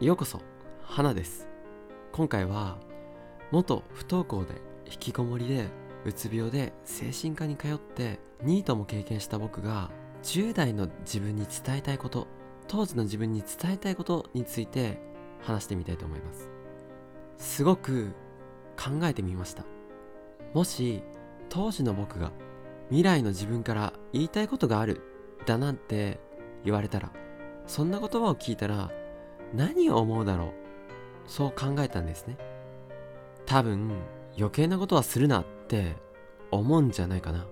ようこそ花です。今回は元不登校で引きこもりでうつ病で精神科に通ってニートも経験した僕が10代の自分に伝えたいこと当時の自分に伝えたいことについて話してみたいと思います。すごく考えてみました。もし当時の僕が未来の自分から言いたいことがあるだなんて言われたらそんな言葉を聞いたら何を思うだろう。そう考えたんですね。多分余計なことはするなって思うんじゃないかな。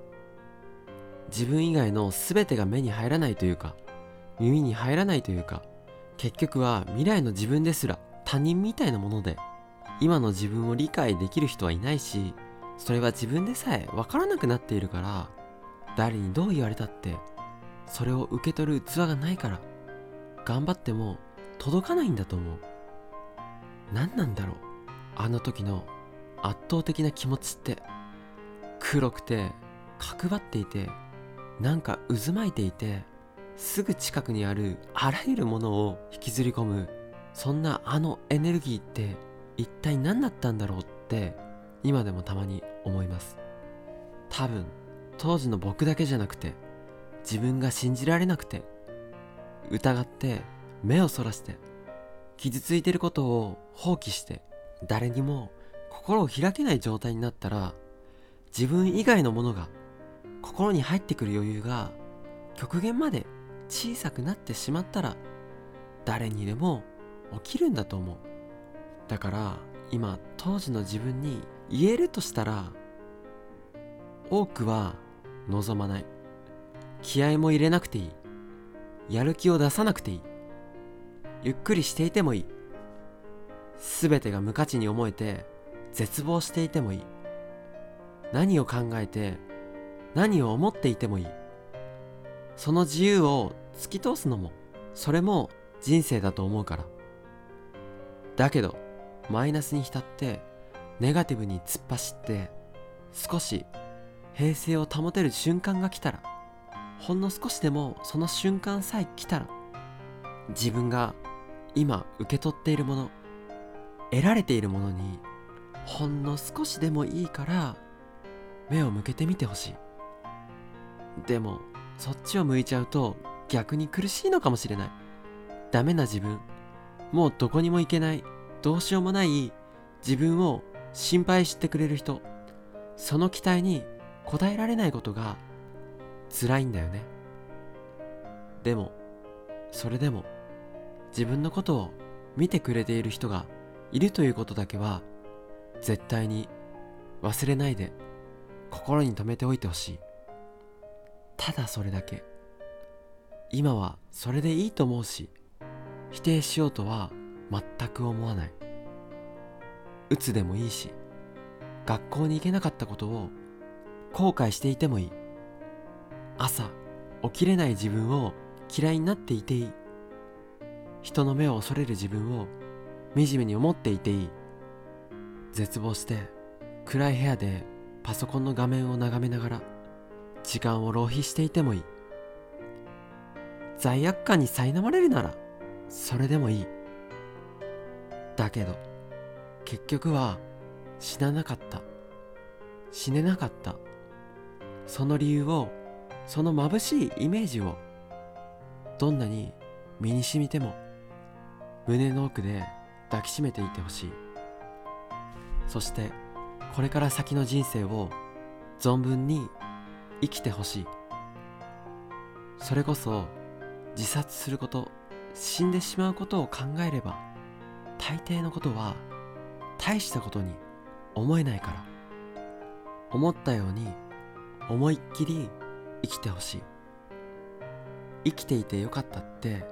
自分以外の全てが目に入らないというか耳に入らないというか結局は未来の自分ですら他人みたいなもので今の自分を理解できる人はいないしそれは自分でさえ分からなくなっているから誰にどう言われたってそれを受け取る器がないから頑張っても届かないんだと思う。何なんだろう。あの時の圧倒的な気持ちって。黒くて角張っていてなんか渦巻いていてすぐ近くにあるあらゆるものを引きずり込むそんなあのエネルギーって一体何だったんだろうって今でもたまに思います。多分当時の僕だけじゃなくて自分が信じられなくて疑って目をそらして傷ついてることを放棄して誰にも心を開けない状態になったら自分以外のものが心に入ってくる余裕が極限まで小さくなってしまったら誰にでも起きるんだと思う。だから今当時の自分に言えるとしたら多くは望まない。気合も入れなくていい。やる気を出さなくていい。ゆっくりしていてもいい。全てが無価値に思えて絶望していてもいい。何を考えて何を思っていてもいい。その自由を突き通すのもそれも人生だと思うから。だけどマイナスに浸ってネガティブに突っ走って少し平静を保てる瞬間が来たらほんの少しでもその瞬間さえ来たら自分が今受け取っているもの得られているものにほんの少しでもいいから目を向けてみてほしい。でもそっちを向いちゃうと逆に苦しいのかもしれない。ダメな自分。もうどこにも行けない。どうしようもない自分を心配してくれる人。その期待に応えられないことが辛いんだよね。でもそれでも自分のことを見てくれている人がいるということだけは絶対に忘れないで心に留めておいてほしい。ただそれだけ。今はそれでいいと思うし否定しようとは全く思わない。鬱でもいいし学校に行けなかったことを後悔していてもいい。朝起きれない自分を嫌いになっていていい。人の目を恐れる自分を惨めに思っていていい。絶望して暗い部屋でパソコンの画面を眺めながら時間を浪費していてもいい。罪悪感に苛まれるならそれでもいい。だけど結局は死ななかった。死ねなかった。その理由をその眩しいイメージをどんなに身に染みても胸の奥で抱きしめていてほしい。そしてこれから先の人生を存分に生きてほしい。それこそ自殺すること死んでしまうことを考えれば大抵のことは大したことに思えないから。思ったように思いっきり生きてほしい。生きていてよかったって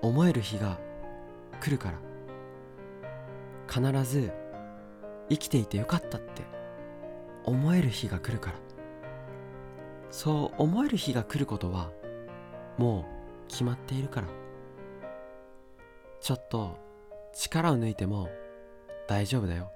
思える日が来るから。必ず生きていてよかったって思える日が来るから。そう思える日が来ることはもう決まっているから。ちょっと力を抜いても大丈夫だよ。